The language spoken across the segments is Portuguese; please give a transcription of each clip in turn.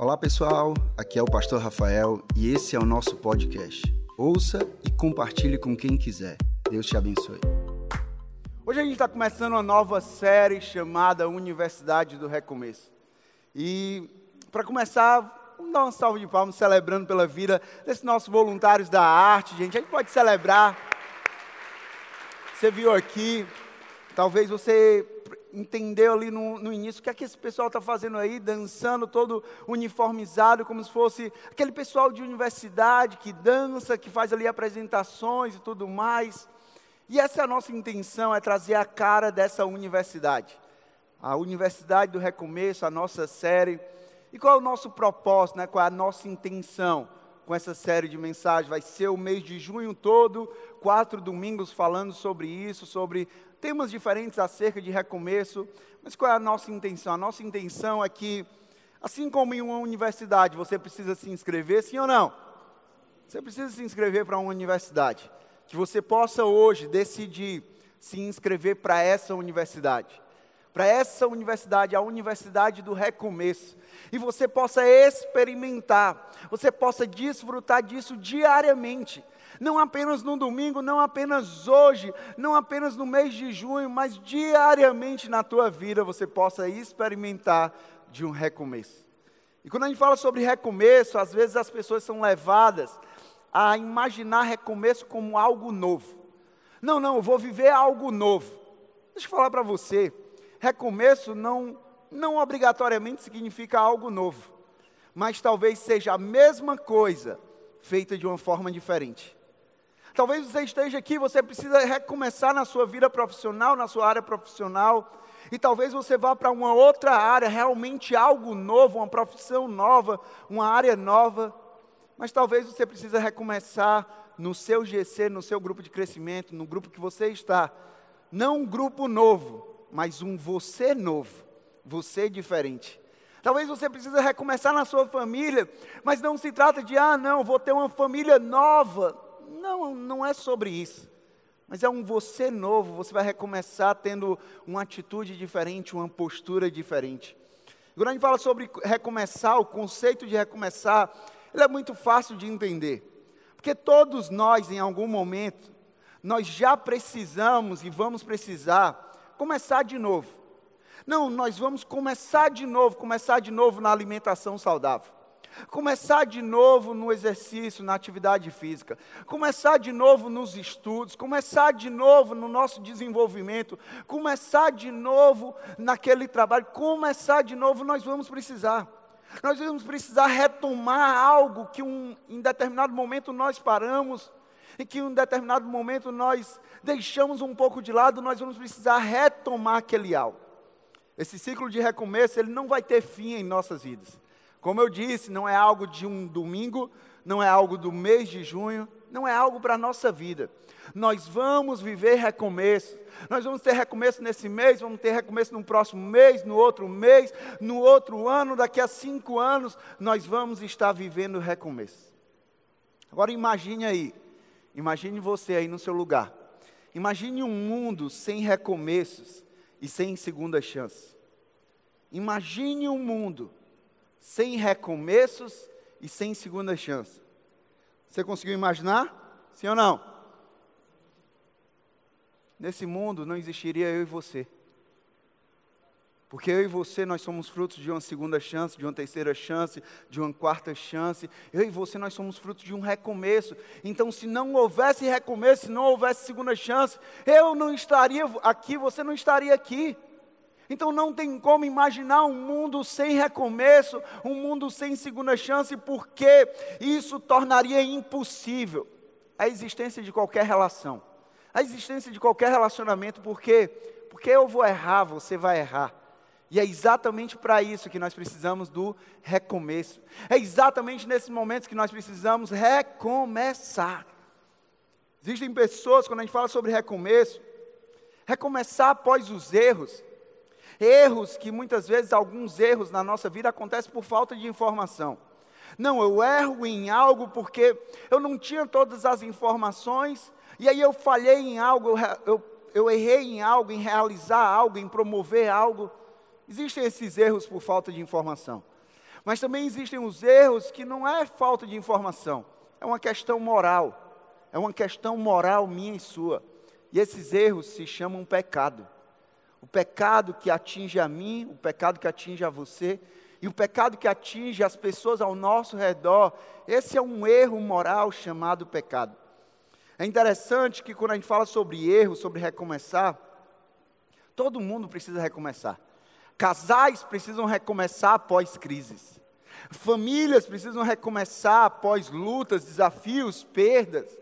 Olá pessoal, aqui é o Pastor Rafael e esse é o nosso podcast. Ouça e compartilhe com quem quiser. Deus te abençoe. Hoje a gente está começando uma nova série chamada Universidade do Recomeço. E para começar, vamos dar uma salva de palmas celebrando pela vida desses nossos voluntários da arte, gente. A gente pode celebrar. Você viu aqui, talvez você entendeu ali no, no início o que é que esse pessoal está fazendo aí, dançando todo uniformizado, como se fosse aquele pessoal de universidade que dança, que faz ali apresentações e tudo mais. E essa é a nossa intenção, é trazer a cara dessa universidade. A Universidade do Recomeço, a nossa série. E qual é o nosso propósito, né? qual é a nossa intenção com essa série de mensagens? Vai ser o mês de junho todo, quatro domingos falando sobre isso, sobre temas diferentes acerca de recomeço, mas qual é a nossa intenção? A nossa intenção é que, assim como em uma universidade você precisa se inscrever, sim ou não? Você precisa se inscrever para uma universidade. Que você possa hoje decidir se inscrever para essa universidade. Para essa universidade, a universidade do recomeço. E você possa experimentar, você possa desfrutar disso diariamente não apenas no domingo, não apenas hoje, não apenas no mês de junho, mas diariamente na tua vida você possa experimentar de um recomeço. E quando a gente fala sobre recomeço, às vezes as pessoas são levadas a imaginar recomeço como algo novo. Não, não, eu vou viver algo novo. Deixa eu falar para você, recomeço não, não obrigatoriamente significa algo novo, mas talvez seja a mesma coisa feita de uma forma diferente. Talvez você esteja aqui, você precisa recomeçar na sua vida profissional, na sua área profissional, e talvez você vá para uma outra área, realmente algo novo, uma profissão nova, uma área nova. Mas talvez você precise recomeçar no seu GC, no seu grupo de crescimento, no grupo que você está. Não um grupo novo, mas um você novo, você diferente. Talvez você precise recomeçar na sua família, mas não se trata de, ah, não, vou ter uma família nova. Não, não é sobre isso. Mas é um você novo, você vai recomeçar tendo uma atitude diferente, uma postura diferente. Quando a gente fala sobre recomeçar, o conceito de recomeçar, ele é muito fácil de entender. Porque todos nós, em algum momento, nós já precisamos e vamos precisar começar de novo. Não, nós vamos começar de novo, começar de novo na alimentação saudável. Começar de novo no exercício, na atividade física. Começar de novo nos estudos. Começar de novo no nosso desenvolvimento. Começar de novo naquele trabalho. Começar de novo, nós vamos precisar. Nós vamos precisar retomar algo que um, em determinado momento nós paramos e que em um determinado momento nós deixamos um pouco de lado, nós vamos precisar retomar aquele algo. Esse ciclo de recomeço, ele não vai ter fim em nossas vidas. Como eu disse, não é algo de um domingo, não é algo do mês de junho, não é algo para a nossa vida. Nós vamos viver recomeço. Nós vamos ter recomeço nesse mês, vamos ter recomeço no próximo mês, no outro mês, no outro ano, daqui a cinco anos, nós vamos estar vivendo recomeço. Agora imagine aí, imagine você aí no seu lugar. Imagine um mundo sem recomeços e sem segunda chance. Imagine um mundo sem recomeços e sem segunda chance. Você conseguiu imaginar? Sim ou não? Nesse mundo não existiria eu e você. Porque eu e você, nós somos frutos de uma segunda chance, de uma terceira chance, de uma quarta chance. Eu e você, nós somos frutos de um recomeço. Então, se não houvesse recomeço, se não houvesse segunda chance, eu não estaria aqui, você não estaria aqui. Então não tem como imaginar um mundo sem recomeço, um mundo sem segunda chance, porque isso tornaria impossível a existência de qualquer relação, a existência de qualquer relacionamento, porque porque eu vou errar, você vai errar. E é exatamente para isso que nós precisamos do recomeço. É exatamente nesses momentos que nós precisamos recomeçar. Existem pessoas, quando a gente fala sobre recomeço, recomeçar após os erros, Erros que muitas vezes, alguns erros na nossa vida acontecem por falta de informação. Não, eu erro em algo porque eu não tinha todas as informações, e aí eu falhei em algo, eu, eu, errei em algo, em realizar algo, em promover algo. Existem esses erros por falta de informação. Mas também existem os erros que não é falta de informação, é uma questão moral. É uma questão moral minha e sua. E esses erros se chamam pecado. O pecado que atinge a mim, o pecado que atinge a você, e o pecado que atinge as pessoas ao nosso redor, esse é um erro moral chamado pecado. É interessante que quando a gente fala sobre erro, sobre recomeçar, todo mundo precisa recomeçar. Casais precisam recomeçar após crises. Famílias precisam recomeçar após lutas, desafios, perdas.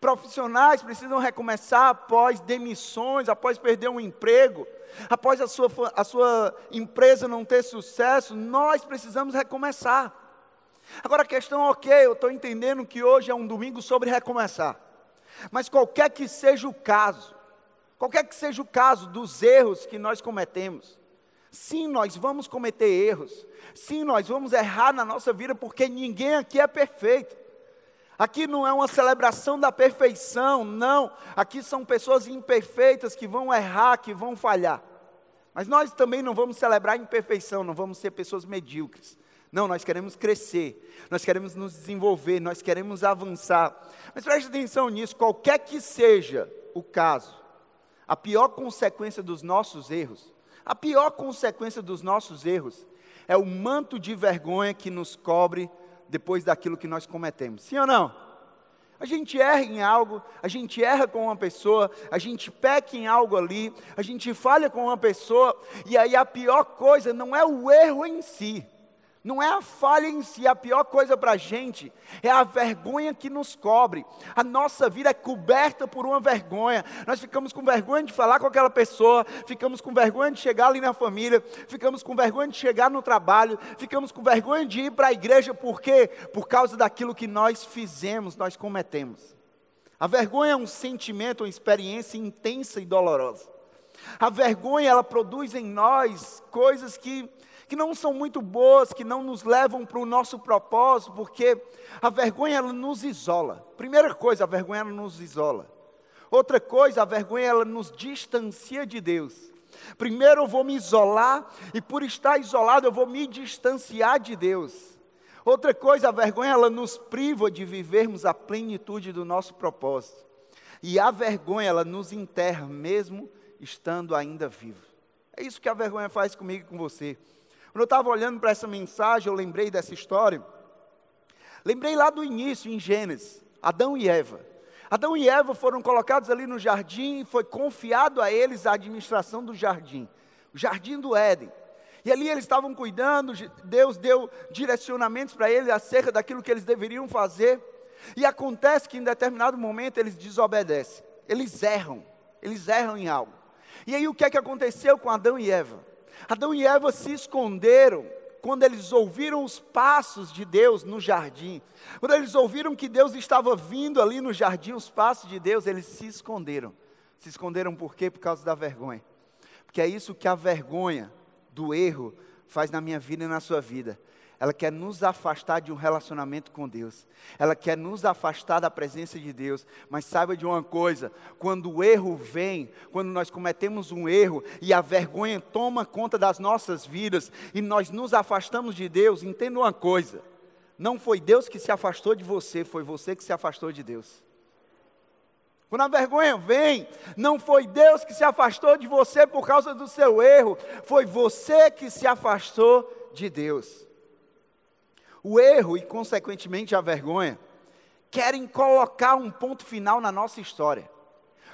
Profissionais precisam recomeçar após demissões, após perder um emprego, após a sua, a sua empresa não ter sucesso. Nós precisamos recomeçar. Agora a questão, ok, eu estou entendendo que hoje é um domingo sobre recomeçar. Mas qualquer que seja o caso, qualquer que seja o caso dos erros que nós cometemos, sim, nós vamos cometer erros, sim, nós vamos errar na nossa vida, porque ninguém aqui é perfeito. Aqui não é uma celebração da perfeição, não. Aqui são pessoas imperfeitas que vão errar, que vão falhar. Mas nós também não vamos celebrar imperfeição, não vamos ser pessoas medíocres. Não, nós queremos crescer, nós queremos nos desenvolver, nós queremos avançar. Mas preste atenção nisso, qualquer que seja o caso, a pior consequência dos nossos erros, a pior consequência dos nossos erros é o manto de vergonha que nos cobre depois daquilo que nós cometemos. Sim ou não? A gente erra em algo, a gente erra com uma pessoa, a gente peca em algo ali, a gente falha com uma pessoa, e aí a pior coisa não é o erro em si, não é a falha em si, a pior coisa para a gente é a vergonha que nos cobre. A nossa vida é coberta por uma vergonha. Nós ficamos com vergonha de falar com aquela pessoa, ficamos com vergonha de chegar ali na família, ficamos com vergonha de chegar no trabalho, ficamos com vergonha de ir para a igreja, por quê? Por causa daquilo que nós fizemos, nós cometemos. A vergonha é um sentimento, uma experiência intensa e dolorosa. A vergonha, ela produz em nós coisas que que não são muito boas, que não nos levam para o nosso propósito, porque a vergonha ela nos isola. Primeira coisa, a vergonha ela nos isola. Outra coisa, a vergonha ela nos distancia de Deus. Primeiro eu vou me isolar e por estar isolado eu vou me distanciar de Deus. Outra coisa, a vergonha ela nos priva de vivermos a plenitude do nosso propósito. E a vergonha ela nos enterra mesmo estando ainda vivo. É isso que a vergonha faz comigo e com você. Quando eu estava olhando para essa mensagem, eu lembrei dessa história. Lembrei lá do início, em Gênesis, Adão e Eva. Adão e Eva foram colocados ali no jardim e foi confiado a eles a administração do jardim, o jardim do Éden. E ali eles estavam cuidando, Deus deu direcionamentos para eles acerca daquilo que eles deveriam fazer. E acontece que em determinado momento eles desobedecem, eles erram, eles erram em algo. E aí o que é que aconteceu com Adão e Eva? Adão e Eva se esconderam quando eles ouviram os passos de Deus no jardim. Quando eles ouviram que Deus estava vindo ali no jardim, os passos de Deus, eles se esconderam. Se esconderam por quê? Por causa da vergonha. Porque é isso que a vergonha do erro faz na minha vida e na sua vida ela quer nos afastar de um relacionamento com Deus, ela quer nos afastar da presença de Deus. Mas saiba de uma coisa: quando o erro vem, quando nós cometemos um erro e a vergonha toma conta das nossas vidas e nós nos afastamos de Deus, entenda uma coisa: não foi Deus que se afastou de você, foi você que se afastou de Deus. Quando a vergonha vem, não foi Deus que se afastou de você por causa do seu erro, foi você que se afastou de Deus. O erro e, consequentemente, a vergonha querem colocar um ponto final na nossa história.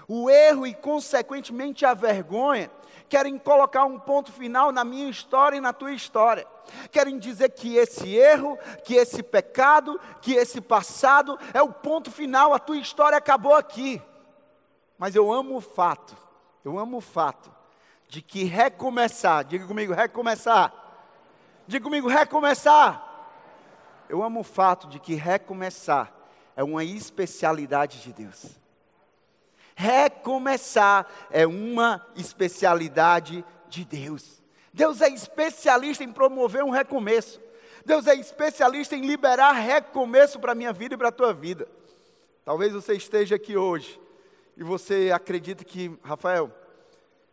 O erro e, consequentemente, a vergonha querem colocar um ponto final na minha história e na tua história. Querem dizer que esse erro, que esse pecado, que esse passado é o ponto final, a tua história acabou aqui. Mas eu amo o fato, eu amo o fato de que recomeçar, diga comigo, recomeçar. Diga comigo, recomeçar eu amo o fato de que recomeçar é uma especialidade de Deus. Recomeçar é uma especialidade de Deus. Deus é especialista em promover um recomeço. Deus é especialista em liberar recomeço para a minha vida e para a tua vida. Talvez você esteja aqui hoje e você acredita que, Rafael,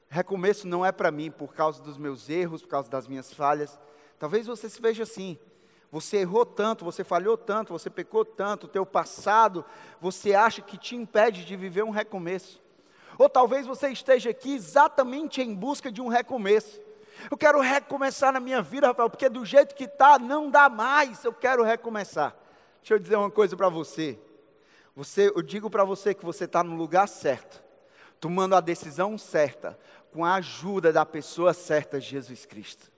recomeço não é para mim por causa dos meus erros, por causa das minhas falhas. Talvez você se veja assim. Você errou tanto, você falhou tanto, você pecou tanto, o teu passado, você acha que te impede de viver um recomeço. Ou talvez você esteja aqui exatamente em busca de um recomeço. Eu quero recomeçar na minha vida, Rafael, porque do jeito que está, não dá mais. Eu quero recomeçar. Deixa eu dizer uma coisa para você. você. Eu digo para você que você está no lugar certo, tomando a decisão certa, com a ajuda da pessoa certa, Jesus Cristo.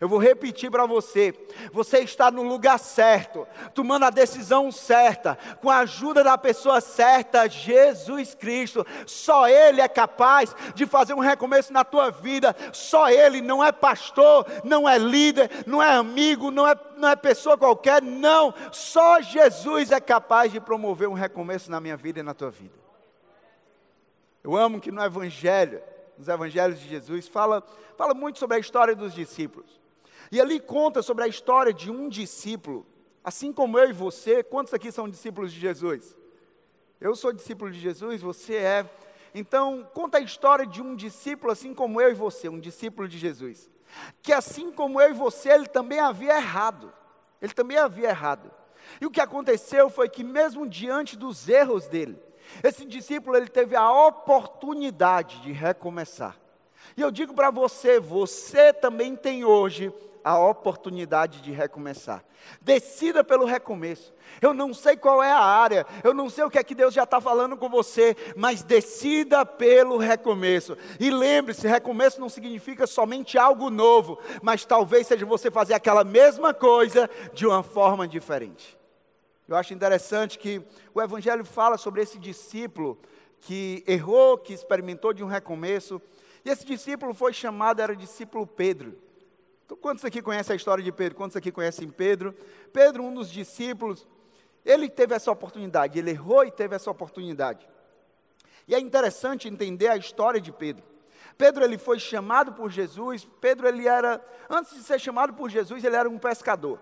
Eu vou repetir para você: você está no lugar certo, tomando a decisão certa, com a ajuda da pessoa certa, Jesus Cristo. Só Ele é capaz de fazer um recomeço na tua vida. Só Ele não é pastor, não é líder, não é amigo, não é, não é pessoa qualquer. Não, só Jesus é capaz de promover um recomeço na minha vida e na tua vida. Eu amo que no Evangelho, nos Evangelhos de Jesus, fala, fala muito sobre a história dos discípulos. E ali conta sobre a história de um discípulo, assim como eu e você. Quantos aqui são discípulos de Jesus? Eu sou discípulo de Jesus, você é. Então, conta a história de um discípulo, assim como eu e você, um discípulo de Jesus. Que assim como eu e você, ele também havia errado. Ele também havia errado. E o que aconteceu foi que, mesmo diante dos erros dele, esse discípulo ele teve a oportunidade de recomeçar. E eu digo para você, você também tem hoje a oportunidade de recomeçar. Decida pelo recomeço. Eu não sei qual é a área, eu não sei o que é que Deus já está falando com você, mas decida pelo recomeço. E lembre-se: recomeço não significa somente algo novo, mas talvez seja você fazer aquela mesma coisa de uma forma diferente. Eu acho interessante que o Evangelho fala sobre esse discípulo que errou, que experimentou de um recomeço, e esse discípulo foi chamado, era discípulo Pedro. Então, quantos aqui conhecem a história de Pedro? Quantos aqui conhecem Pedro? Pedro, um dos discípulos, ele teve essa oportunidade, ele errou e teve essa oportunidade. E é interessante entender a história de Pedro. Pedro ele foi chamado por Jesus. Pedro ele era, antes de ser chamado por Jesus, ele era um pescador.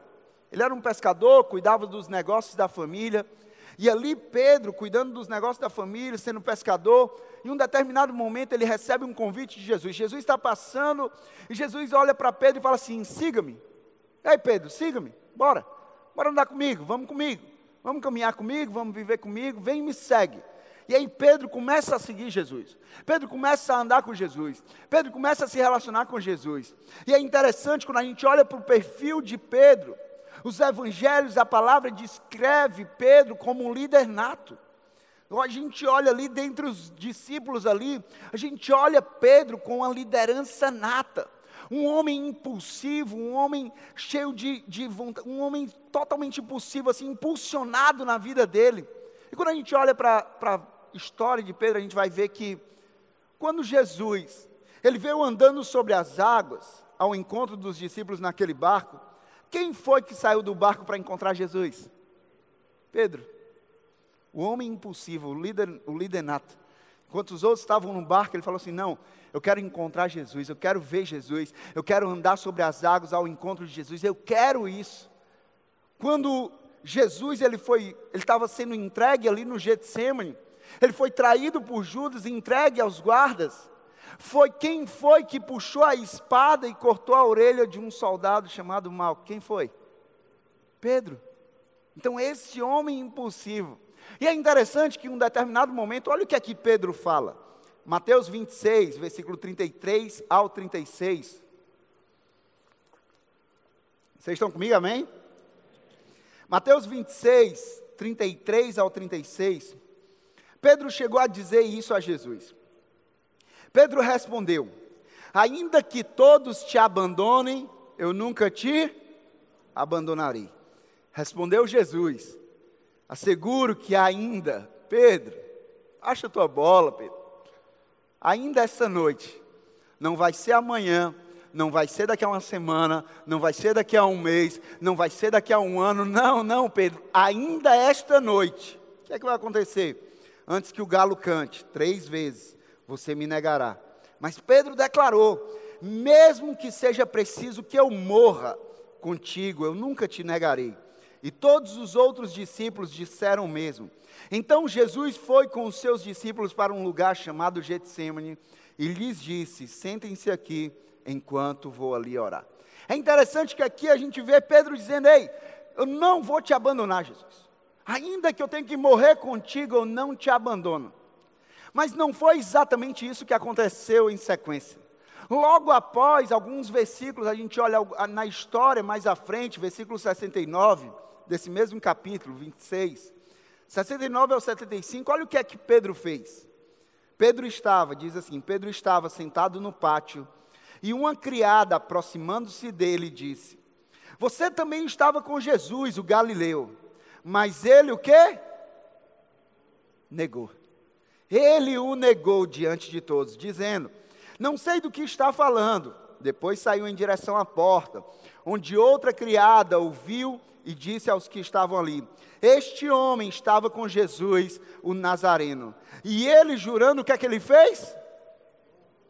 Ele era um pescador, cuidava dos negócios da família. E ali Pedro, cuidando dos negócios da família, sendo pescador, em um determinado momento ele recebe um convite de Jesus. Jesus está passando e Jesus olha para Pedro e fala assim: siga-me. Ei Pedro, siga-me, bora, bora andar comigo, vamos comigo, vamos caminhar comigo, vamos viver comigo, vem e me segue. E aí Pedro começa a seguir Jesus. Pedro começa a andar com Jesus. Pedro começa a se relacionar com Jesus. E é interessante quando a gente olha para o perfil de Pedro, os evangelhos, a palavra descreve Pedro como um líder nato. Então, a gente olha ali dentre os discípulos ali, a gente olha Pedro com a liderança nata. Um homem impulsivo, um homem cheio de, de vontade, um homem totalmente impulsivo, assim, impulsionado na vida dele. E quando a gente olha para a história de Pedro, a gente vai ver que quando Jesus, ele veio andando sobre as águas, ao encontro dos discípulos naquele barco, quem foi que saiu do barco para encontrar Jesus? Pedro. O homem impulsivo, o líder, o líder nato. Enquanto os outros estavam no barco, ele falou assim: Não, eu quero encontrar Jesus, eu quero ver Jesus, eu quero andar sobre as águas ao encontro de Jesus, eu quero isso. Quando Jesus ele foi, ele estava sendo entregue ali no Getsemane, ele foi traído por Judas e entregue aos guardas. Foi quem foi que puxou a espada e cortou a orelha de um soldado chamado Mal? Quem foi? Pedro. Então, esse homem impulsivo. E é interessante que em um determinado momento, olha o que aqui Pedro fala. Mateus 26, versículo 33 ao 36. Vocês estão comigo, amém? Mateus 26, 33 ao 36. Pedro chegou a dizer isso a Jesus. Pedro respondeu: Ainda que todos te abandonem, eu nunca te abandonarei. Respondeu Jesus: Asseguro que ainda, Pedro, acha tua bola, Pedro. Ainda esta noite, não vai ser amanhã, não vai ser daqui a uma semana, não vai ser daqui a um mês, não vai ser daqui a um ano, não, não, Pedro, ainda esta noite. O que é que vai acontecer? Antes que o galo cante, três vezes, você me negará. Mas Pedro declarou: mesmo que seja preciso que eu morra contigo, eu nunca te negarei. E todos os outros discípulos disseram o mesmo. Então Jesus foi com os seus discípulos para um lugar chamado Getsemane e lhes disse: Sentem-se aqui enquanto vou ali orar. É interessante que aqui a gente vê Pedro dizendo: Ei, eu não vou te abandonar, Jesus. Ainda que eu tenha que morrer contigo, eu não te abandono. Mas não foi exatamente isso que aconteceu em sequência. Logo após alguns versículos, a gente olha na história mais à frente, versículo 69, desse mesmo capítulo, 26. 69 ao 75, olha o que é que Pedro fez. Pedro estava, diz assim: Pedro estava sentado no pátio, e uma criada, aproximando-se dele, disse: Você também estava com Jesus, o Galileu. Mas ele o quê? Negou. Ele o negou diante de todos, dizendo: não sei do que está falando. Depois saiu em direção à porta, onde outra criada ouviu e disse aos que estavam ali: Este homem estava com Jesus, o Nazareno. E ele, jurando, o que é que ele fez?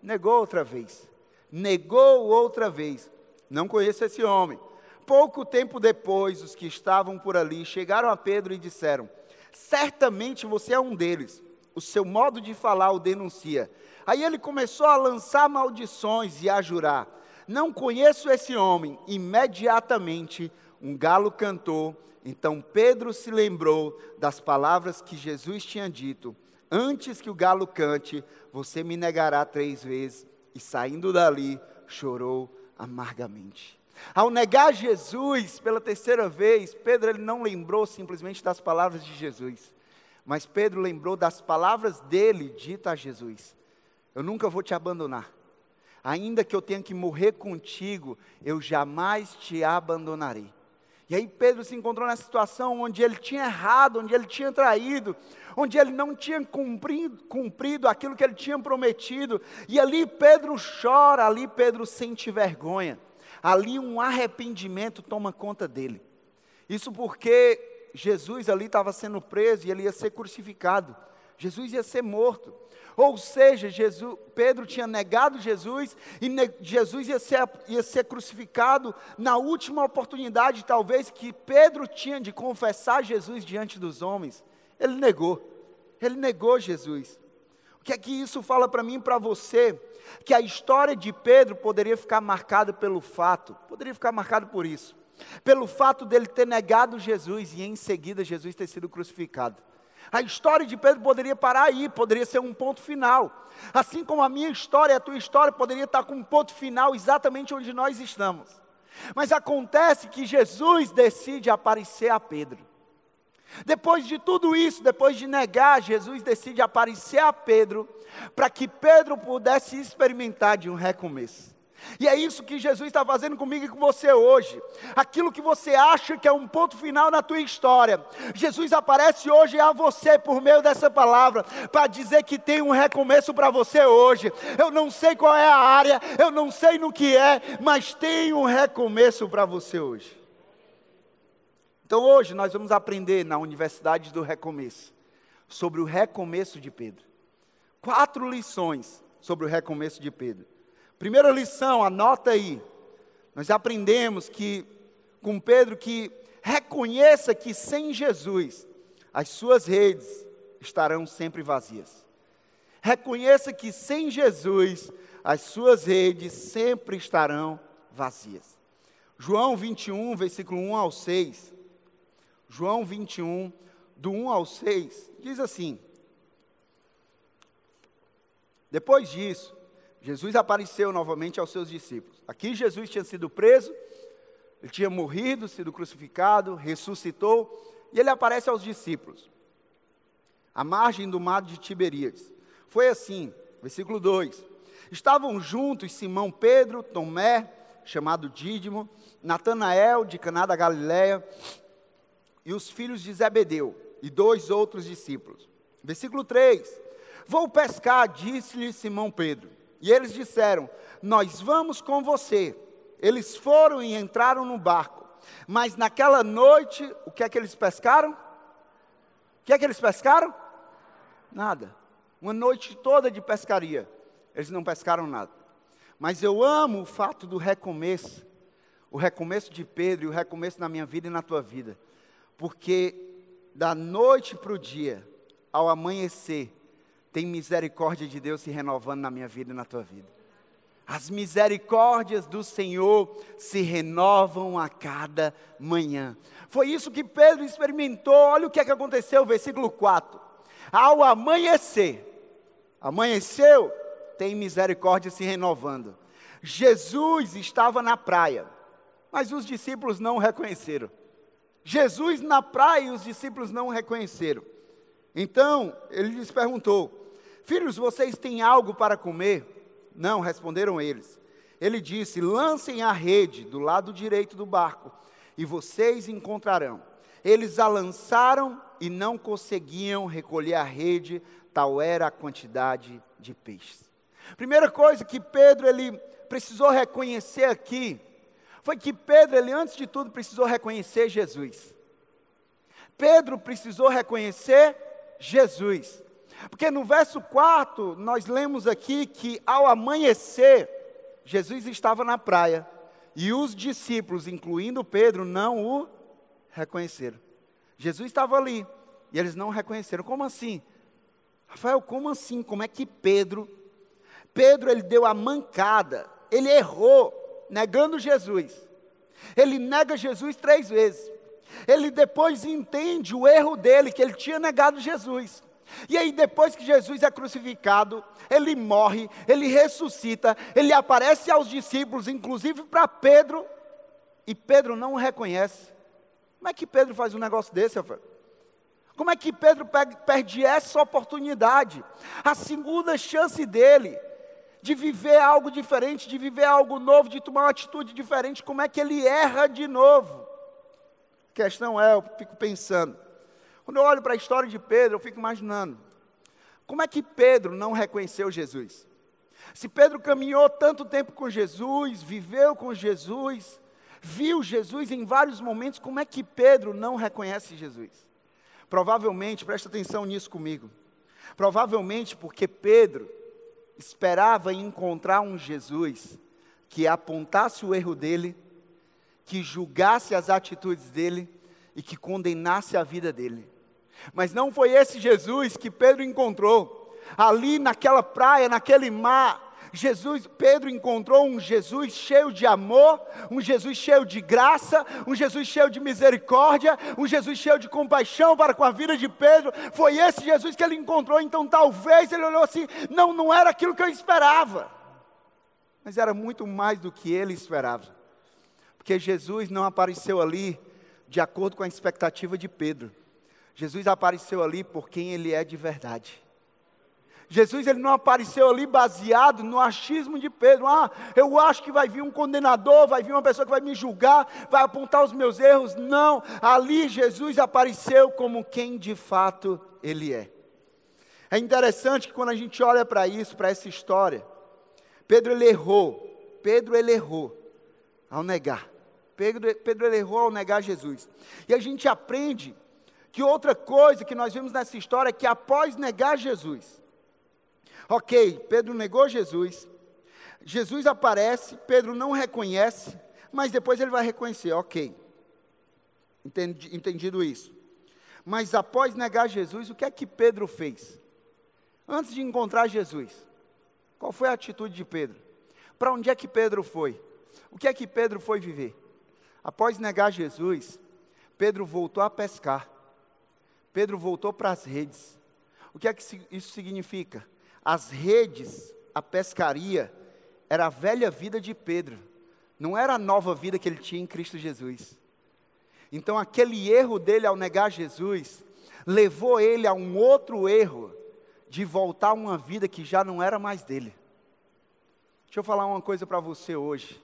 Negou outra vez. Negou outra vez. Não conheço esse homem. Pouco tempo depois, os que estavam por ali chegaram a Pedro e disseram: Certamente você é um deles. O seu modo de falar o denuncia. Aí ele começou a lançar maldições e a jurar: Não conheço esse homem. Imediatamente um galo cantou. Então Pedro se lembrou das palavras que Jesus tinha dito: Antes que o galo cante, você me negará três vezes. E saindo dali, chorou amargamente. Ao negar Jesus pela terceira vez, Pedro ele não lembrou simplesmente das palavras de Jesus, mas Pedro lembrou das palavras dele dita a Jesus. Eu nunca vou te abandonar. Ainda que eu tenha que morrer contigo, eu jamais te abandonarei. E aí Pedro se encontrou nessa situação onde ele tinha errado, onde ele tinha traído, onde ele não tinha cumprido, cumprido aquilo que ele tinha prometido. E ali Pedro chora, ali Pedro sente vergonha. Ali um arrependimento toma conta dele. Isso porque Jesus ali estava sendo preso e ele ia ser crucificado. Jesus ia ser morto. Ou seja, Jesus, Pedro tinha negado Jesus e ne, Jesus ia ser, ia ser crucificado na última oportunidade, talvez, que Pedro tinha de confessar Jesus diante dos homens. Ele negou. Ele negou Jesus. O que é que isso fala para mim e para você? Que a história de Pedro poderia ficar marcada pelo fato, poderia ficar marcada por isso, pelo fato dele ter negado Jesus e em seguida Jesus ter sido crucificado. A história de Pedro poderia parar aí, poderia ser um ponto final. Assim como a minha história, a tua história poderia estar com um ponto final exatamente onde nós estamos. Mas acontece que Jesus decide aparecer a Pedro. Depois de tudo isso, depois de negar, Jesus decide aparecer a Pedro, para que Pedro pudesse experimentar de um recomeço. E é isso que Jesus está fazendo comigo e com você hoje. Aquilo que você acha que é um ponto final na tua história, Jesus aparece hoje a você por meio dessa palavra, para dizer que tem um recomeço para você hoje. Eu não sei qual é a área, eu não sei no que é, mas tem um recomeço para você hoje. Então hoje nós vamos aprender na Universidade do Recomeço sobre o recomeço de Pedro. Quatro lições sobre o recomeço de Pedro. Primeira lição, anota aí. Nós aprendemos que com Pedro que reconheça que sem Jesus as suas redes estarão sempre vazias. Reconheça que sem Jesus as suas redes sempre estarão vazias. João 21, versículo 1 ao 6. João 21, do 1 ao 6, diz assim: Depois disso, Jesus apareceu novamente aos seus discípulos. Aqui Jesus tinha sido preso, ele tinha morrido, sido crucificado, ressuscitou, e ele aparece aos discípulos, à margem do mar de Tiberíades. Foi assim, versículo 2: Estavam juntos Simão Pedro, Tomé, chamado Dídimo, Natanael de Caná da Galiléia, e os filhos de Zebedeu, e dois outros discípulos. Versículo 3: Vou pescar, disse-lhe Simão Pedro. E eles disseram: Nós vamos com você. Eles foram e entraram no barco. Mas naquela noite, o que é que eles pescaram? O que é que eles pescaram? Nada. Uma noite toda de pescaria. Eles não pescaram nada. Mas eu amo o fato do recomeço. O recomeço de Pedro e o recomeço na minha vida e na tua vida. Porque da noite para o dia, ao amanhecer, tem misericórdia de Deus se renovando na minha vida e na tua vida. As misericórdias do Senhor se renovam a cada manhã. Foi isso que Pedro experimentou. Olha o que, é que aconteceu, versículo 4. Ao amanhecer, amanheceu, tem misericórdia se renovando. Jesus estava na praia, mas os discípulos não o reconheceram. Jesus na praia e os discípulos não o reconheceram. Então, ele lhes perguntou: Filhos, vocês têm algo para comer? Não, responderam eles. Ele disse: Lancem a rede do lado direito do barco, e vocês encontrarão. Eles a lançaram e não conseguiam recolher a rede, tal era a quantidade de peixes. Primeira coisa que Pedro ele precisou reconhecer aqui foi que Pedro, ele antes de tudo precisou reconhecer Jesus. Pedro precisou reconhecer Jesus. Porque no verso 4, nós lemos aqui que ao amanhecer, Jesus estava na praia e os discípulos, incluindo Pedro, não o reconheceram. Jesus estava ali e eles não o reconheceram. Como assim? Rafael, como assim? Como é que Pedro, Pedro ele deu a mancada, ele errou, negando Jesus. Ele nega Jesus três vezes. Ele depois entende o erro dele, que ele tinha negado Jesus. E aí, depois que Jesus é crucificado, ele morre, ele ressuscita, ele aparece aos discípulos, inclusive para Pedro, e Pedro não o reconhece. Como é que Pedro faz um negócio desse, Rafael? Como é que Pedro perde essa oportunidade? A segunda chance dele de viver algo diferente, de viver algo novo, de tomar uma atitude diferente, como é que ele erra de novo? A questão é, eu fico pensando, quando eu olho para a história de Pedro, eu fico imaginando, como é que Pedro não reconheceu Jesus? Se Pedro caminhou tanto tempo com Jesus, viveu com Jesus, viu Jesus em vários momentos, como é que Pedro não reconhece Jesus? Provavelmente, presta atenção nisso comigo. Provavelmente porque Pedro esperava encontrar um Jesus que apontasse o erro dele, que julgasse as atitudes dele e que condenasse a vida dele. Mas não foi esse Jesus que Pedro encontrou. Ali naquela praia, naquele mar, Jesus, Pedro encontrou um Jesus cheio de amor, um Jesus cheio de graça, um Jesus cheio de misericórdia, um Jesus cheio de compaixão para com a vida de Pedro. Foi esse Jesus que ele encontrou. Então, talvez ele olhou assim: não, não era aquilo que eu esperava, mas era muito mais do que ele esperava, porque Jesus não apareceu ali de acordo com a expectativa de Pedro. Jesus apareceu ali por quem ele é de verdade. Jesus ele não apareceu ali baseado no achismo de Pedro. Ah, eu acho que vai vir um condenador, vai vir uma pessoa que vai me julgar, vai apontar os meus erros. Não, ali Jesus apareceu como quem de fato ele é. É interessante que quando a gente olha para isso, para essa história, Pedro ele errou. Pedro ele errou ao negar. Pedro, Pedro ele errou ao negar Jesus. E a gente aprende que outra coisa que nós vemos nessa história é que após negar Jesus, ok, Pedro negou Jesus, Jesus aparece, Pedro não reconhece, mas depois ele vai reconhecer, ok, entendi, entendido isso. Mas após negar Jesus, o que é que Pedro fez? Antes de encontrar Jesus, qual foi a atitude de Pedro? Para onde é que Pedro foi? O que é que Pedro foi viver? Após negar Jesus, Pedro voltou a pescar. Pedro voltou para as redes. O que é que isso significa? As redes, a pescaria, era a velha vida de Pedro, não era a nova vida que ele tinha em Cristo Jesus. Então, aquele erro dele ao negar Jesus, levou ele a um outro erro, de voltar a uma vida que já não era mais dele. Deixa eu falar uma coisa para você hoje.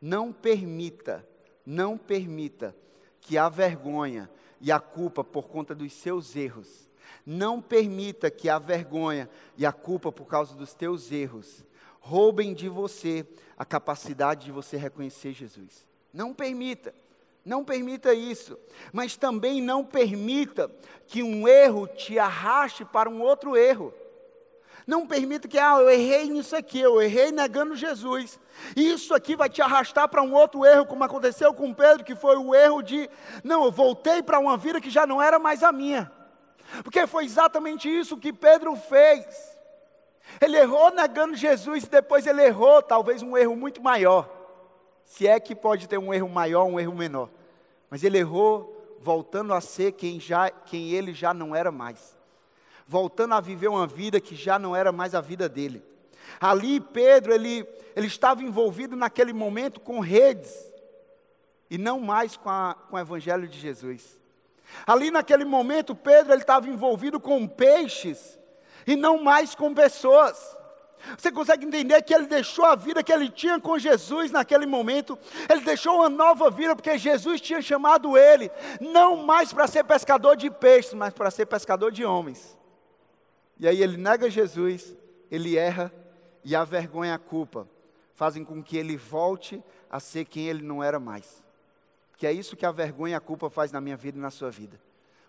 Não permita, não permita que a vergonha e a culpa por conta dos seus erros. Não permita que a vergonha e a culpa por causa dos teus erros roubem de você a capacidade de você reconhecer Jesus. Não permita. Não permita isso, mas também não permita que um erro te arraste para um outro erro. Não permita que, ah, eu errei nisso aqui, eu errei negando Jesus. Isso aqui vai te arrastar para um outro erro, como aconteceu com Pedro, que foi o erro de, não, eu voltei para uma vida que já não era mais a minha. Porque foi exatamente isso que Pedro fez. Ele errou negando Jesus e depois ele errou, talvez um erro muito maior. Se é que pode ter um erro maior, um erro menor. Mas ele errou voltando a ser quem, já, quem ele já não era mais. Voltando a viver uma vida que já não era mais a vida dele. Ali Pedro, ele, ele estava envolvido naquele momento com redes e não mais com, a, com o evangelho de Jesus. Ali naquele momento Pedro ele estava envolvido com peixes e não mais com pessoas. Você consegue entender que ele deixou a vida que ele tinha com Jesus naquele momento, ele deixou uma nova vida, porque Jesus tinha chamado ele, não mais para ser pescador de peixes, mas para ser pescador de homens. E aí ele nega Jesus, ele erra, e a vergonha e a culpa fazem com que ele volte a ser quem ele não era mais. Que é isso que a vergonha e a culpa faz na minha vida e na sua vida.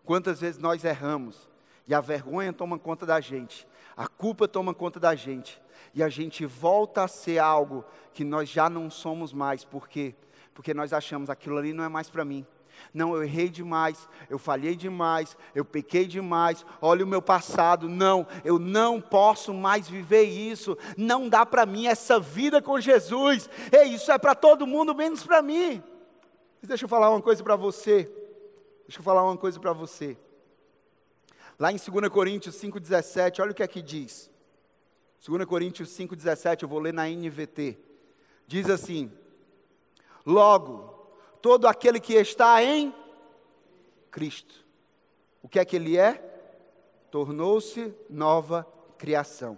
Quantas vezes nós erramos e a vergonha toma conta da gente, a culpa toma conta da gente, e a gente volta a ser algo que nós já não somos mais. Por quê? Porque nós achamos aquilo ali não é mais para mim. Não, eu errei demais, eu falhei demais, eu pequei demais, olha o meu passado. Não, eu não posso mais viver isso. Não dá para mim essa vida com Jesus. E isso é para todo mundo, menos para mim. Mas deixa eu falar uma coisa para você. Deixa eu falar uma coisa para você. Lá em 2 Coríntios 5,17, olha o que é que diz. 2 Coríntios 5,17, eu vou ler na NVT. Diz assim: Logo, todo aquele que está em Cristo, o que é que ele é? Tornou-se nova criação.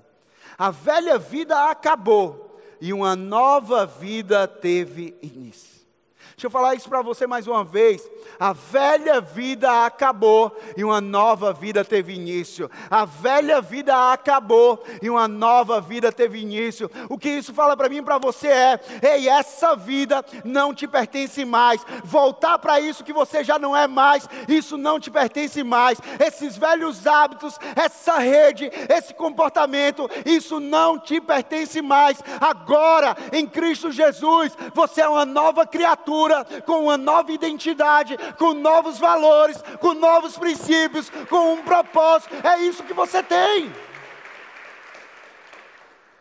A velha vida acabou e uma nova vida teve início. Deixa eu falar isso para você mais uma vez. A velha vida acabou e uma nova vida teve início. A velha vida acabou e uma nova vida teve início. O que isso fala para mim e para você é: ei, essa vida não te pertence mais. Voltar para isso que você já não é mais, isso não te pertence mais. Esses velhos hábitos, essa rede, esse comportamento, isso não te pertence mais. Agora, em Cristo Jesus, você é uma nova criatura com uma nova identidade, com novos valores, com novos princípios, com um propósito. É isso que você tem.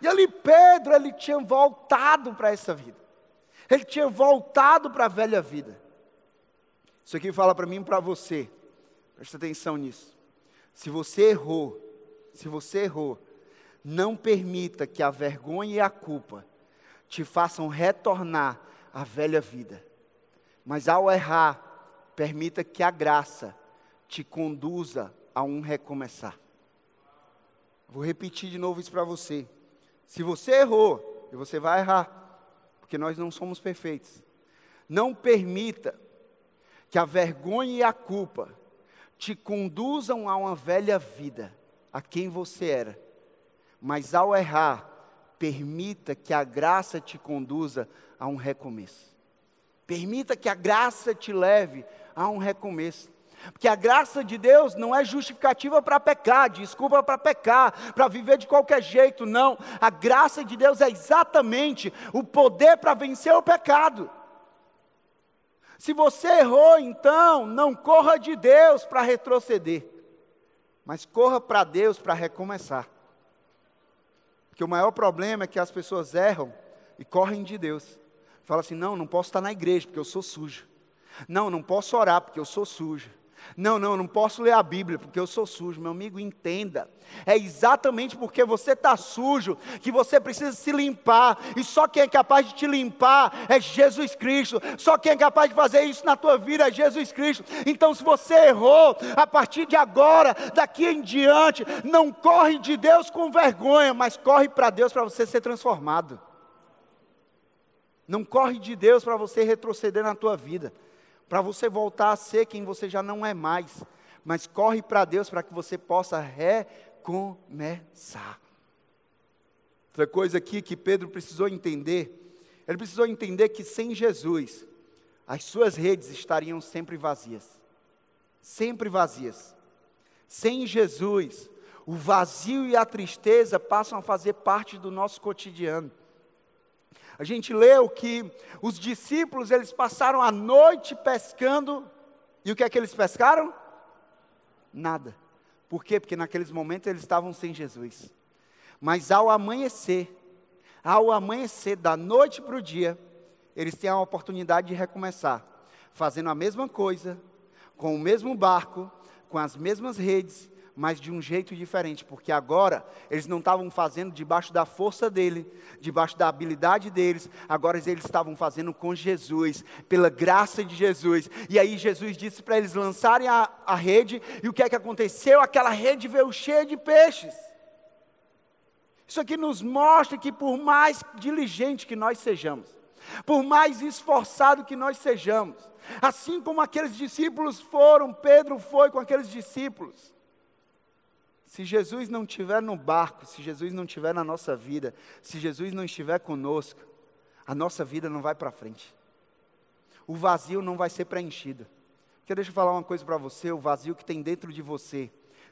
E ali Pedro, ele tinha voltado para essa vida. Ele tinha voltado para a velha vida. Isso aqui fala para mim e para você. Presta atenção nisso. Se você errou, se você errou, não permita que a vergonha e a culpa te façam retornar à velha vida. Mas ao errar, permita que a graça te conduza a um recomeçar. Vou repetir de novo isso para você. Se você errou, e você vai errar, porque nós não somos perfeitos, não permita que a vergonha e a culpa te conduzam a uma velha vida, a quem você era. Mas ao errar, permita que a graça te conduza a um recomeço. Permita que a graça te leve a um recomeço. Porque a graça de Deus não é justificativa para pecar, desculpa para pecar, para viver de qualquer jeito, não. A graça de Deus é exatamente o poder para vencer o pecado. Se você errou, então, não corra de Deus para retroceder, mas corra para Deus para recomeçar. Porque o maior problema é que as pessoas erram e correm de Deus. Fala assim: não, não posso estar na igreja porque eu sou sujo. Não, não posso orar porque eu sou sujo. Não, não, não posso ler a Bíblia porque eu sou sujo. Meu amigo, entenda. É exatamente porque você está sujo que você precisa se limpar. E só quem é capaz de te limpar é Jesus Cristo. Só quem é capaz de fazer isso na tua vida é Jesus Cristo. Então, se você errou, a partir de agora, daqui em diante, não corre de Deus com vergonha, mas corre para Deus para você ser transformado. Não corre de Deus para você retroceder na tua vida, para você voltar a ser quem você já não é mais, mas corre para Deus para que você possa recomeçar. Outra coisa aqui que Pedro precisou entender, ele precisou entender que sem Jesus, as suas redes estariam sempre vazias. Sempre vazias. Sem Jesus, o vazio e a tristeza passam a fazer parte do nosso cotidiano. A gente leu que os discípulos eles passaram a noite pescando e o que é que eles pescaram? Nada. Por quê? Porque naqueles momentos eles estavam sem Jesus. Mas ao amanhecer, ao amanhecer, da noite para o dia, eles têm a oportunidade de recomeçar, fazendo a mesma coisa, com o mesmo barco, com as mesmas redes, mas de um jeito diferente, porque agora eles não estavam fazendo debaixo da força dele, debaixo da habilidade deles, agora eles estavam fazendo com Jesus, pela graça de Jesus. E aí Jesus disse para eles lançarem a, a rede, e o que é que aconteceu? Aquela rede veio cheia de peixes. Isso aqui nos mostra que por mais diligente que nós sejamos, por mais esforçado que nós sejamos, assim como aqueles discípulos foram, Pedro foi com aqueles discípulos, se Jesus não estiver no barco, se Jesus não estiver na nossa vida, se Jesus não estiver conosco, a nossa vida não vai para frente. O vazio não vai ser preenchido. Porque deixa eu falar uma coisa para você: o vazio que tem dentro de você,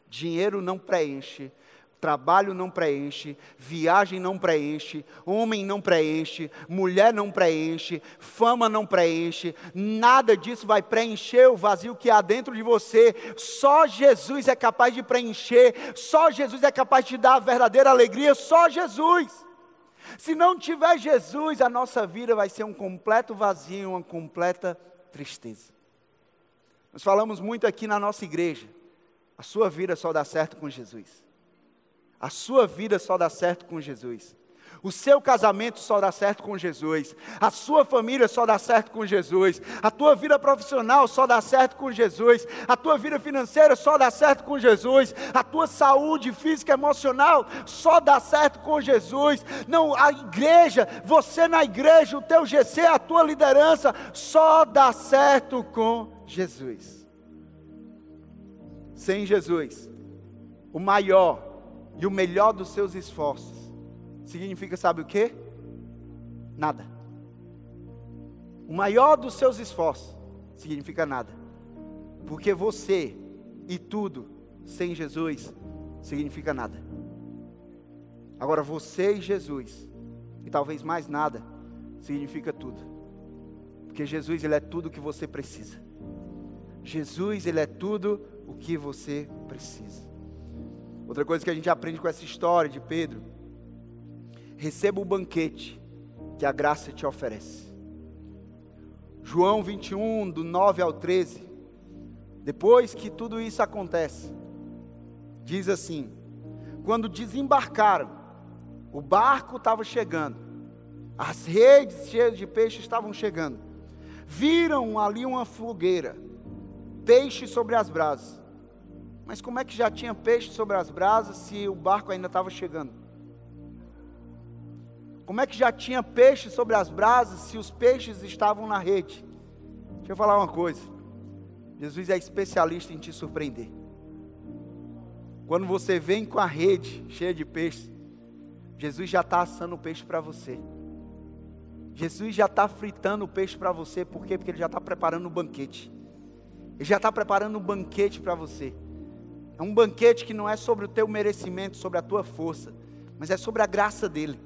dinheiro não preenche, Trabalho não preenche, viagem não preenche, homem não preenche, mulher não preenche, fama não preenche, nada disso vai preencher o vazio que há dentro de você. Só Jesus é capaz de preencher, só Jesus é capaz de dar a verdadeira alegria, só Jesus. Se não tiver Jesus, a nossa vida vai ser um completo vazio, uma completa tristeza. Nós falamos muito aqui na nossa igreja, a sua vida só dá certo com Jesus. A sua vida só dá certo com Jesus. O seu casamento só dá certo com Jesus. A sua família só dá certo com Jesus. A tua vida profissional só dá certo com Jesus. A tua vida financeira só dá certo com Jesus. A tua saúde física e emocional só dá certo com Jesus. Não, a igreja, você na igreja, o teu GC, a tua liderança só dá certo com Jesus. Sem Jesus, o maior e o melhor dos seus esforços. Significa, sabe o que? Nada. O maior dos seus esforços significa nada. Porque você e tudo sem Jesus significa nada. Agora você e Jesus, e talvez mais nada, significa tudo. Porque Jesus ele é tudo o que você precisa. Jesus ele é tudo o que você precisa. Outra coisa que a gente aprende com essa história de Pedro: receba o banquete que a graça te oferece. João 21, do 9 ao 13. Depois que tudo isso acontece, diz assim: quando desembarcaram, o barco estava chegando, as redes cheias de peixe estavam chegando, viram ali uma fogueira, peixe sobre as brasas. Mas como é que já tinha peixe sobre as brasas se o barco ainda estava chegando? Como é que já tinha peixe sobre as brasas se os peixes estavam na rede? Deixa eu falar uma coisa. Jesus é especialista em te surpreender. Quando você vem com a rede cheia de peixe, Jesus já está assando o peixe para você. Jesus já está fritando o peixe para você, por quê? Porque Ele já está preparando o banquete. Ele já está preparando um banquete para você. É um banquete que não é sobre o teu merecimento, sobre a tua força, mas é sobre a graça dele.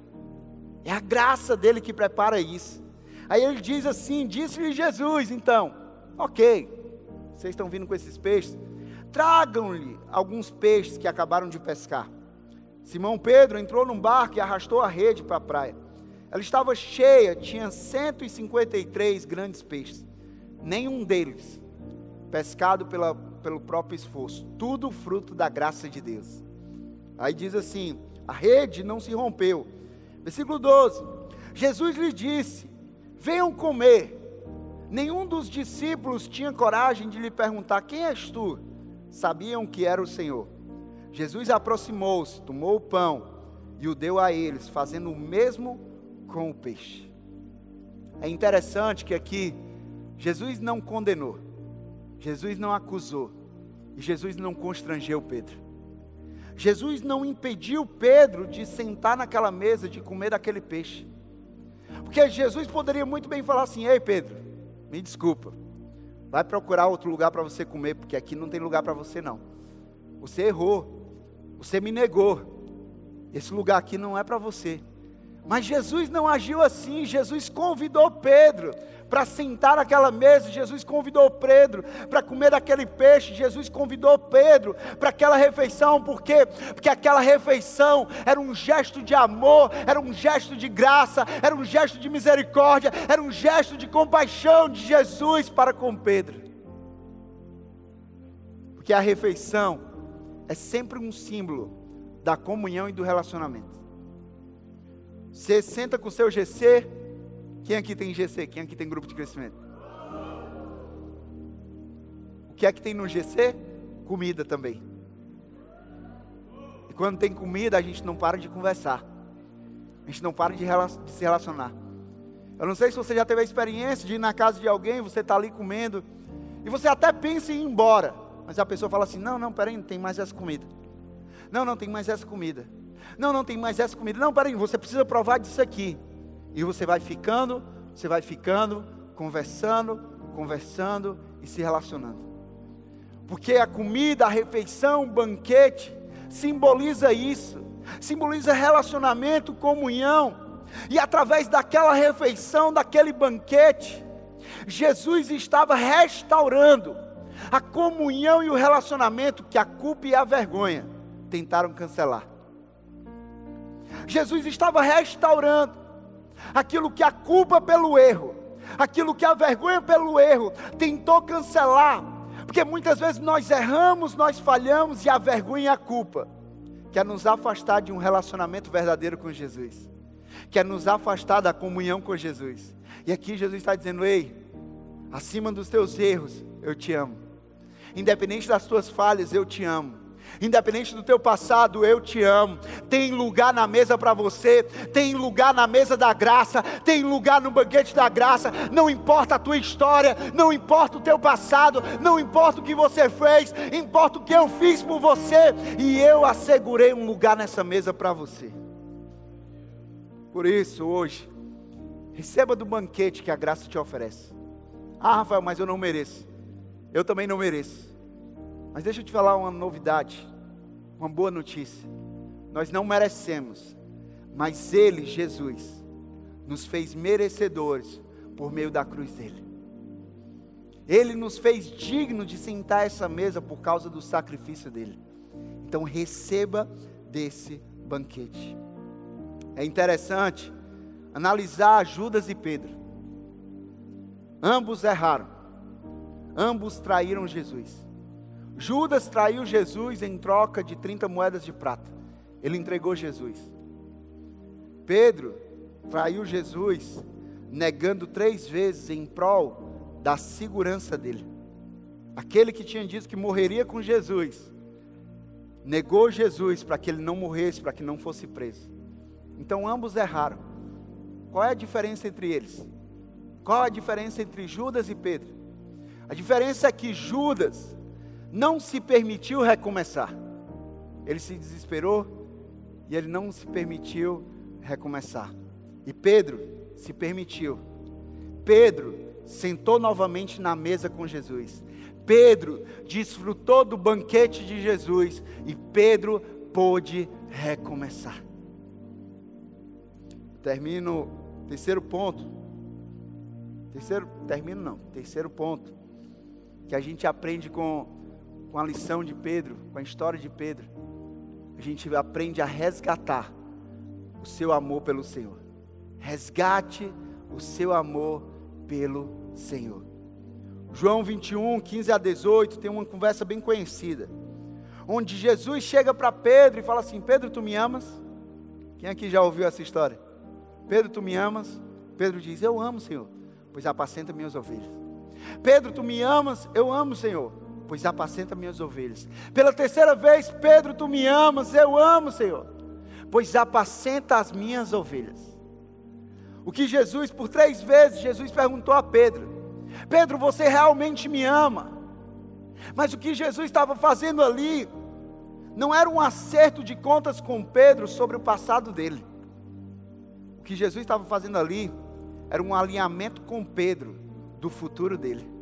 É a graça dele que prepara isso. Aí ele diz assim: Disse-lhe Jesus, então, ok, vocês estão vindo com esses peixes, tragam-lhe alguns peixes que acabaram de pescar. Simão Pedro entrou num barco e arrastou a rede para a praia. Ela estava cheia, tinha 153 grandes peixes. Nenhum deles pescado pela pelo próprio esforço, tudo fruto da graça de Deus. Aí diz assim: a rede não se rompeu. Versículo 12: Jesus lhe disse: Venham comer. Nenhum dos discípulos tinha coragem de lhe perguntar: Quem és tu? Sabiam que era o Senhor. Jesus aproximou-se, tomou o pão e o deu a eles, fazendo o mesmo com o peixe. É interessante que aqui Jesus não condenou. Jesus não acusou. E Jesus não constrangeu Pedro. Jesus não impediu Pedro de sentar naquela mesa, de comer daquele peixe. Porque Jesus poderia muito bem falar assim: Ei Pedro, me desculpa, vai procurar outro lugar para você comer, porque aqui não tem lugar para você não. Você errou, você me negou. Esse lugar aqui não é para você. Mas Jesus não agiu assim, Jesus convidou Pedro para sentar naquela mesa, Jesus convidou Pedro para comer daquele peixe, Jesus convidou Pedro para aquela refeição, por quê? Porque aquela refeição era um gesto de amor, era um gesto de graça, era um gesto de misericórdia, era um gesto de compaixão de Jesus para com Pedro. Porque a refeição é sempre um símbolo da comunhão e do relacionamento. Você senta com o seu GC, quem aqui tem GC? Quem aqui tem grupo de crescimento? O que é que tem no GC? Comida também. E quando tem comida, a gente não para de conversar. A gente não para de, de se relacionar. Eu não sei se você já teve a experiência de ir na casa de alguém, você está ali comendo, e você até pensa em ir embora. Mas a pessoa fala assim: não, não, peraí, tem mais essa comida. Não, não tem mais essa comida. Não, não tem mais essa comida. Não, peraí, você precisa provar disso aqui. E você vai ficando, você vai ficando, conversando, conversando e se relacionando. Porque a comida, a refeição, o banquete, simboliza isso, simboliza relacionamento, comunhão. E através daquela refeição, daquele banquete, Jesus estava restaurando a comunhão e o relacionamento que a culpa e a vergonha tentaram cancelar. Jesus estava restaurando aquilo que a culpa pelo erro, aquilo que a vergonha pelo erro tentou cancelar, porque muitas vezes nós erramos, nós falhamos e a vergonha e a culpa quer nos afastar de um relacionamento verdadeiro com Jesus, quer nos afastar da comunhão com Jesus. E aqui Jesus está dizendo: Ei, acima dos teus erros, eu te amo, independente das tuas falhas, eu te amo. Independente do teu passado, eu te amo. Tem lugar na mesa para você, tem lugar na mesa da graça, tem lugar no banquete da graça. Não importa a tua história, não importa o teu passado, não importa o que você fez, importa o que eu fiz por você e eu assegurei um lugar nessa mesa para você. Por isso, hoje, receba do banquete que a graça te oferece. Ah, Rafael, mas eu não mereço. Eu também não mereço. Mas deixa eu te falar uma novidade, uma boa notícia. Nós não merecemos, mas Ele, Jesus, nos fez merecedores por meio da cruz dele. Ele nos fez digno de sentar essa mesa por causa do sacrifício dele. Então receba desse banquete. É interessante analisar Judas e Pedro. Ambos erraram. Ambos traíram Jesus. Judas traiu Jesus em troca de 30 moedas de prata. Ele entregou Jesus. Pedro traiu Jesus, negando três vezes em prol da segurança dele. Aquele que tinha dito que morreria com Jesus, negou Jesus para que ele não morresse, para que não fosse preso. Então ambos erraram. Qual é a diferença entre eles? Qual a diferença entre Judas e Pedro? A diferença é que Judas não se permitiu recomeçar. Ele se desesperou e ele não se permitiu recomeçar. E Pedro se permitiu. Pedro sentou novamente na mesa com Jesus. Pedro desfrutou do banquete de Jesus e Pedro pôde recomeçar. Termino terceiro ponto. Terceiro, termino não. Terceiro ponto que a gente aprende com com a lição de Pedro, com a história de Pedro, a gente aprende a resgatar o seu amor pelo Senhor. Resgate o seu amor pelo Senhor. João 21, 15 a 18, tem uma conversa bem conhecida, onde Jesus chega para Pedro e fala assim: Pedro, tu me amas? Quem aqui já ouviu essa história? Pedro, tu me amas? Pedro diz: Eu amo, Senhor, pois apacenta minhas ovelhas. Pedro, tu me amas? Eu amo, Senhor, pois apacenta minhas ovelhas. Pela terceira vez, Pedro, tu me amas, eu amo, Senhor, pois apacenta as minhas ovelhas. O que Jesus, por três vezes, Jesus perguntou a Pedro: Pedro, você realmente me ama? Mas o que Jesus estava fazendo ali, não era um acerto de contas com Pedro sobre o passado dele. O que Jesus estava fazendo ali, era um alinhamento com Pedro do futuro dele.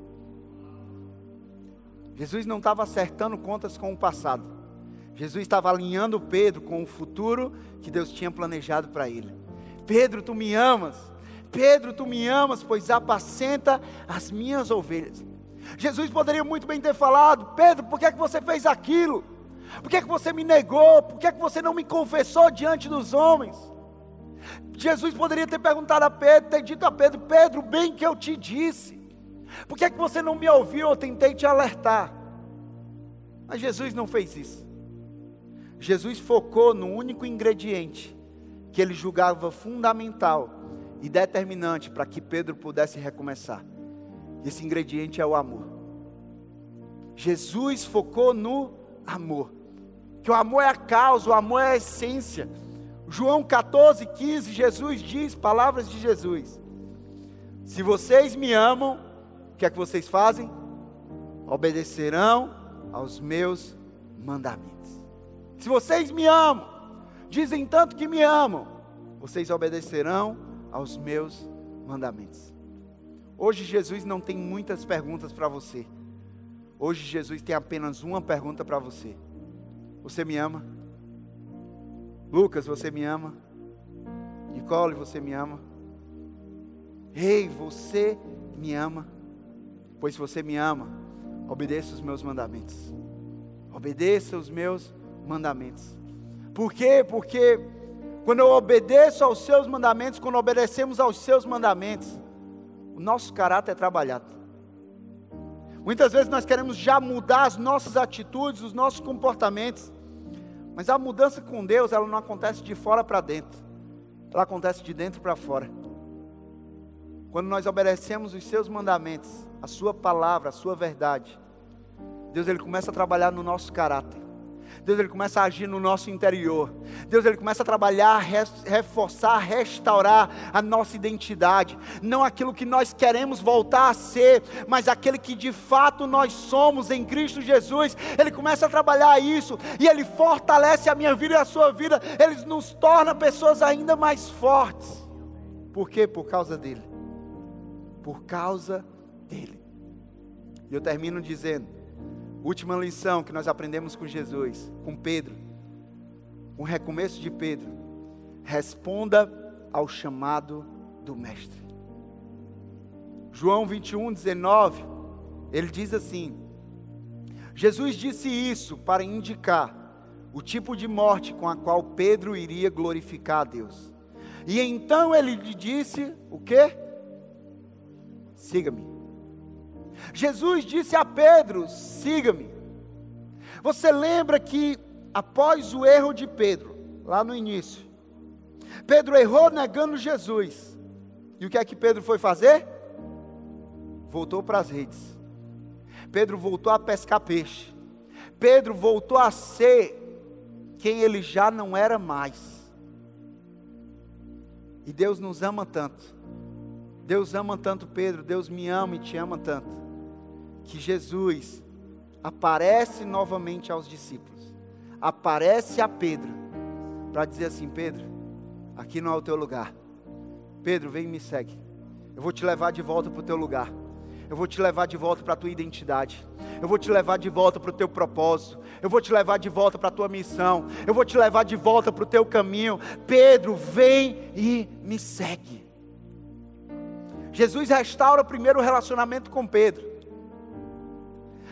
Jesus não estava acertando contas com o passado. Jesus estava alinhando Pedro com o futuro que Deus tinha planejado para ele. Pedro, tu me amas. Pedro, tu me amas, pois apacenta as minhas ovelhas. Jesus poderia muito bem ter falado: Pedro, por que, é que você fez aquilo? Por que, é que você me negou? Por que, é que você não me confessou diante dos homens? Jesus poderia ter perguntado a Pedro, ter dito a Pedro: Pedro, bem que eu te disse. Por que, é que você não me ouviu? Eu tentei te alertar. Mas Jesus não fez isso. Jesus focou no único ingrediente que ele julgava fundamental e determinante para que Pedro pudesse recomeçar. Esse ingrediente é o amor. Jesus focou no amor. Que o amor é a causa, o amor é a essência. João 14, 15, Jesus diz, palavras de Jesus: Se vocês me amam, que é que vocês fazem? Obedecerão aos meus mandamentos. Se vocês me amam, dizem tanto que me amam, vocês obedecerão aos meus mandamentos. Hoje Jesus não tem muitas perguntas para você. Hoje Jesus tem apenas uma pergunta para você. Você me ama? Lucas, você me ama? Nicole, você me ama? Ei, você me ama? Pois se você me ama, obedeça os meus mandamentos. Obedeça os meus mandamentos. Por quê? Porque quando eu obedeço aos seus mandamentos, quando obedecemos aos seus mandamentos, o nosso caráter é trabalhado. Muitas vezes nós queremos já mudar as nossas atitudes, os nossos comportamentos, mas a mudança com Deus, ela não acontece de fora para dentro, ela acontece de dentro para fora. Quando nós obedecemos os seus mandamentos, a sua palavra, a sua verdade, Deus ele começa a trabalhar no nosso caráter. Deus ele começa a agir no nosso interior. Deus ele começa a trabalhar, reforçar, restaurar a nossa identidade, não aquilo que nós queremos voltar a ser, mas aquele que de fato nós somos em Cristo Jesus. Ele começa a trabalhar isso e ele fortalece a minha vida e a sua vida. Ele nos torna pessoas ainda mais fortes. Por quê? Por causa dele. Por causa dele. E eu termino dizendo: Última lição que nós aprendemos com Jesus, com Pedro. Um recomeço de Pedro. Responda ao chamado do Mestre. João 21, 19, ele diz assim: Jesus disse isso para indicar o tipo de morte com a qual Pedro iria glorificar a Deus. E então ele lhe disse: O que? Siga-me. Jesus disse a Pedro: siga-me. Você lembra que após o erro de Pedro, lá no início, Pedro errou negando Jesus. E o que é que Pedro foi fazer? Voltou para as redes. Pedro voltou a pescar peixe. Pedro voltou a ser quem ele já não era mais. E Deus nos ama tanto. Deus ama tanto Pedro, Deus me ama e te ama tanto que Jesus aparece novamente aos discípulos, aparece a Pedro, para dizer assim: Pedro, aqui não é o teu lugar. Pedro, vem e me segue. Eu vou te levar de volta para o teu lugar. Eu vou te levar de volta para a tua identidade. Eu vou te levar de volta para o teu propósito. Eu vou te levar de volta para a tua missão. Eu vou te levar de volta para o teu caminho. Pedro, vem e me segue. Jesus restaura primeiro o relacionamento com Pedro.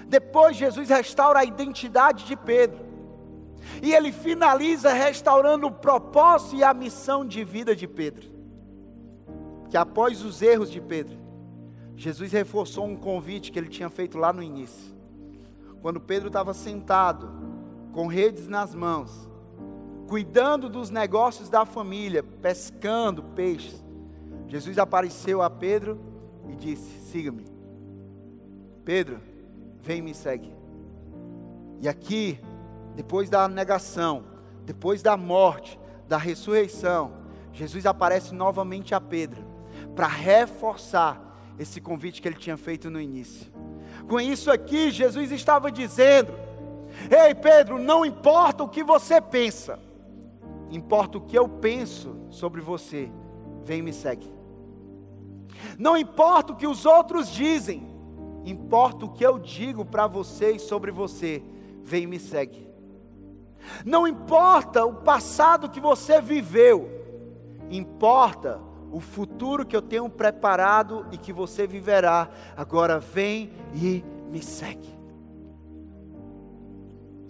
Depois Jesus restaura a identidade de Pedro. E ele finaliza restaurando o propósito e a missão de vida de Pedro. Que após os erros de Pedro, Jesus reforçou um convite que ele tinha feito lá no início. Quando Pedro estava sentado, com redes nas mãos, cuidando dos negócios da família, pescando peixes, Jesus apareceu a Pedro e disse: Siga-me. Pedro, vem e me segue. E aqui, depois da negação, depois da morte, da ressurreição, Jesus aparece novamente a Pedro para reforçar esse convite que ele tinha feito no início. Com isso aqui, Jesus estava dizendo: Ei Pedro, não importa o que você pensa, importa o que eu penso sobre você, vem e me segue. Não importa o que os outros dizem, Importa o que eu digo para você e sobre você, vem e me segue. Não importa o passado que você viveu, importa o futuro que eu tenho preparado e que você viverá. Agora vem e me segue.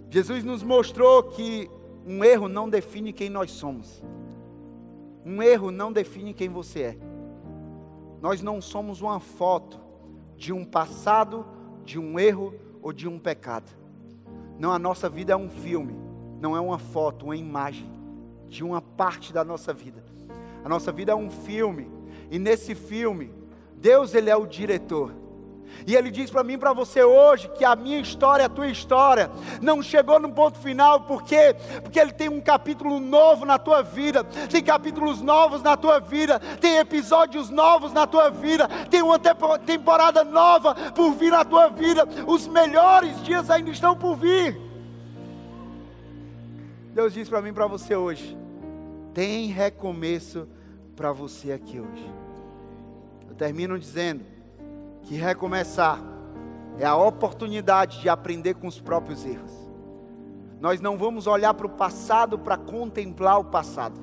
Jesus nos mostrou que um erro não define quem nós somos. Um erro não define quem você é. Nós não somos uma foto de um passado, de um erro ou de um pecado. Não, a nossa vida é um filme, não é uma foto, uma imagem de uma parte da nossa vida. A nossa vida é um filme, e nesse filme, Deus ele é o diretor. E ele diz para mim, para você hoje, que a minha história, a tua história, não chegou no ponto final, porque porque ele tem um capítulo novo na tua vida, tem capítulos novos na tua vida, tem episódios novos na tua vida, tem uma temporada nova por vir na tua vida. Os melhores dias ainda estão por vir. Deus diz para mim, para você hoje, tem recomeço para você aqui hoje. Eu termino dizendo que recomeçar é a oportunidade de aprender com os próprios erros. Nós não vamos olhar para o passado para contemplar o passado,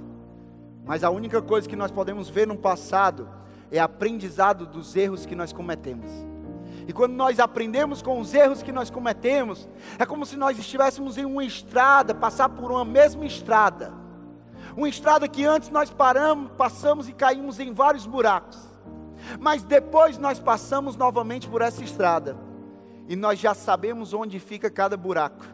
mas a única coisa que nós podemos ver no passado é aprendizado dos erros que nós cometemos. E quando nós aprendemos com os erros que nós cometemos, é como se nós estivéssemos em uma estrada, passar por uma mesma estrada. Uma estrada que antes nós paramos, passamos e caímos em vários buracos. Mas depois nós passamos novamente por essa estrada e nós já sabemos onde fica cada buraco.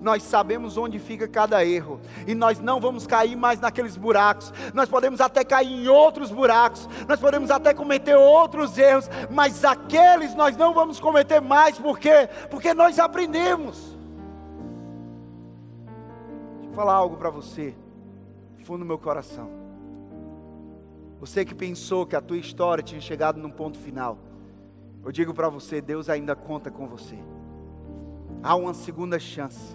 Nós sabemos onde fica cada erro, e nós não vamos cair mais naqueles buracos. Nós podemos até cair em outros buracos, nós podemos até cometer outros erros, mas aqueles nós não vamos cometer mais, por quê? Porque nós aprendemos. Deixa eu falar algo para você, fundo do meu coração. Você que pensou que a tua história tinha chegado num ponto final. Eu digo para você, Deus ainda conta com você. Há uma segunda chance.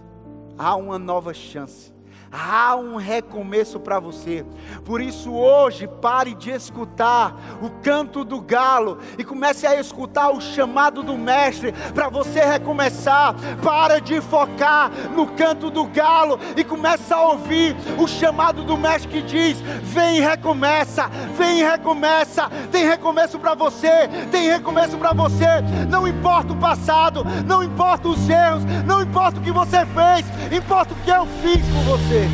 Há uma nova chance. Há um recomeço para você. Por isso, hoje, pare de escutar o canto do galo e comece a escutar o chamado do Mestre para você recomeçar. Para de focar no canto do galo e comece a ouvir o chamado do Mestre que diz: Vem e recomeça, vem e recomeça. Tem recomeço para você, tem recomeço para você. Não importa o passado, não importa os erros, não importa o que você fez, importa o que eu fiz por você.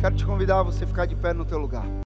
Quero te convidar a você ficar de pé no teu lugar.